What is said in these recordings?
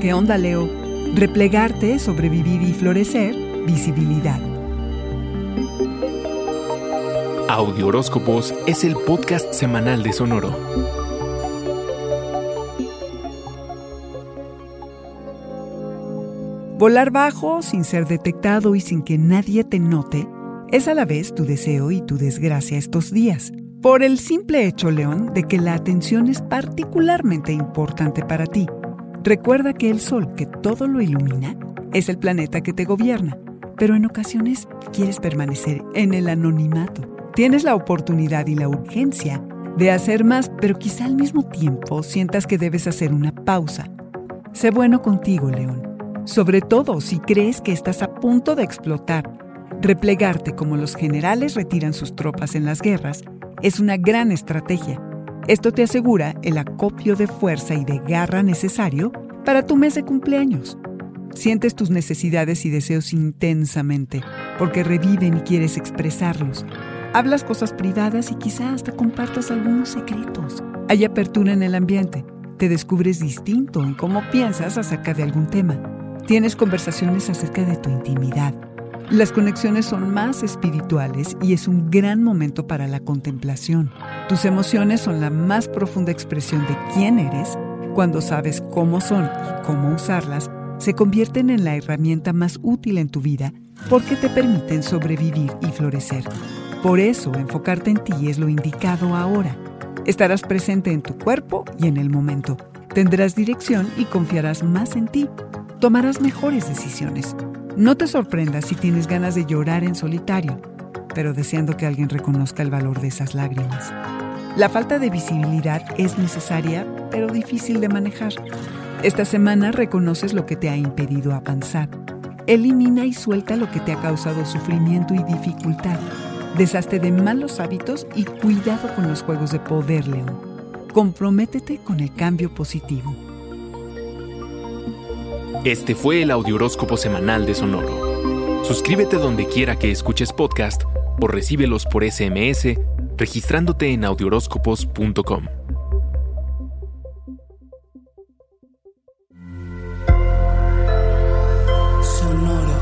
¿Qué onda, Leo? Replegarte, sobrevivir y florecer, visibilidad. Audio Horóscopos es el podcast semanal de Sonoro. Volar bajo, sin ser detectado y sin que nadie te note, es a la vez tu deseo y tu desgracia estos días. Por el simple hecho, León, de que la atención es particularmente importante para ti. Recuerda que el Sol, que todo lo ilumina, es el planeta que te gobierna, pero en ocasiones quieres permanecer en el anonimato. Tienes la oportunidad y la urgencia de hacer más, pero quizá al mismo tiempo sientas que debes hacer una pausa. Sé bueno contigo, León, sobre todo si crees que estás a punto de explotar. Replegarte como los generales retiran sus tropas en las guerras es una gran estrategia esto te asegura el acopio de fuerza y de garra necesario para tu mes de cumpleaños. Sientes tus necesidades y deseos intensamente porque reviven y quieres expresarlos. Hablas cosas privadas y quizá hasta compartas algunos secretos. Hay apertura en el ambiente. Te descubres distinto en cómo piensas acerca de algún tema. Tienes conversaciones acerca de tu intimidad las conexiones son más espirituales y es un gran momento para la contemplación. Tus emociones son la más profunda expresión de quién eres. Cuando sabes cómo son y cómo usarlas, se convierten en la herramienta más útil en tu vida porque te permiten sobrevivir y florecer. Por eso, enfocarte en ti es lo indicado ahora. Estarás presente en tu cuerpo y en el momento. Tendrás dirección y confiarás más en ti. Tomarás mejores decisiones. No te sorprendas si tienes ganas de llorar en solitario, pero deseando que alguien reconozca el valor de esas lágrimas. La falta de visibilidad es necesaria, pero difícil de manejar. Esta semana reconoces lo que te ha impedido avanzar. Elimina y suelta lo que te ha causado sufrimiento y dificultad. Deshazte de malos hábitos y cuidado con los juegos de poder, León. Comprométete con el cambio positivo. Este fue el Audioróscopo Semanal de Sonoro. Suscríbete donde quiera que escuches podcast o recíbelos por SMS registrándote en audioróscopos.com. Sonoro.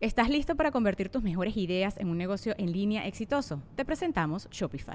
¿Estás listo para convertir tus mejores ideas en un negocio en línea exitoso? Te presentamos Shopify.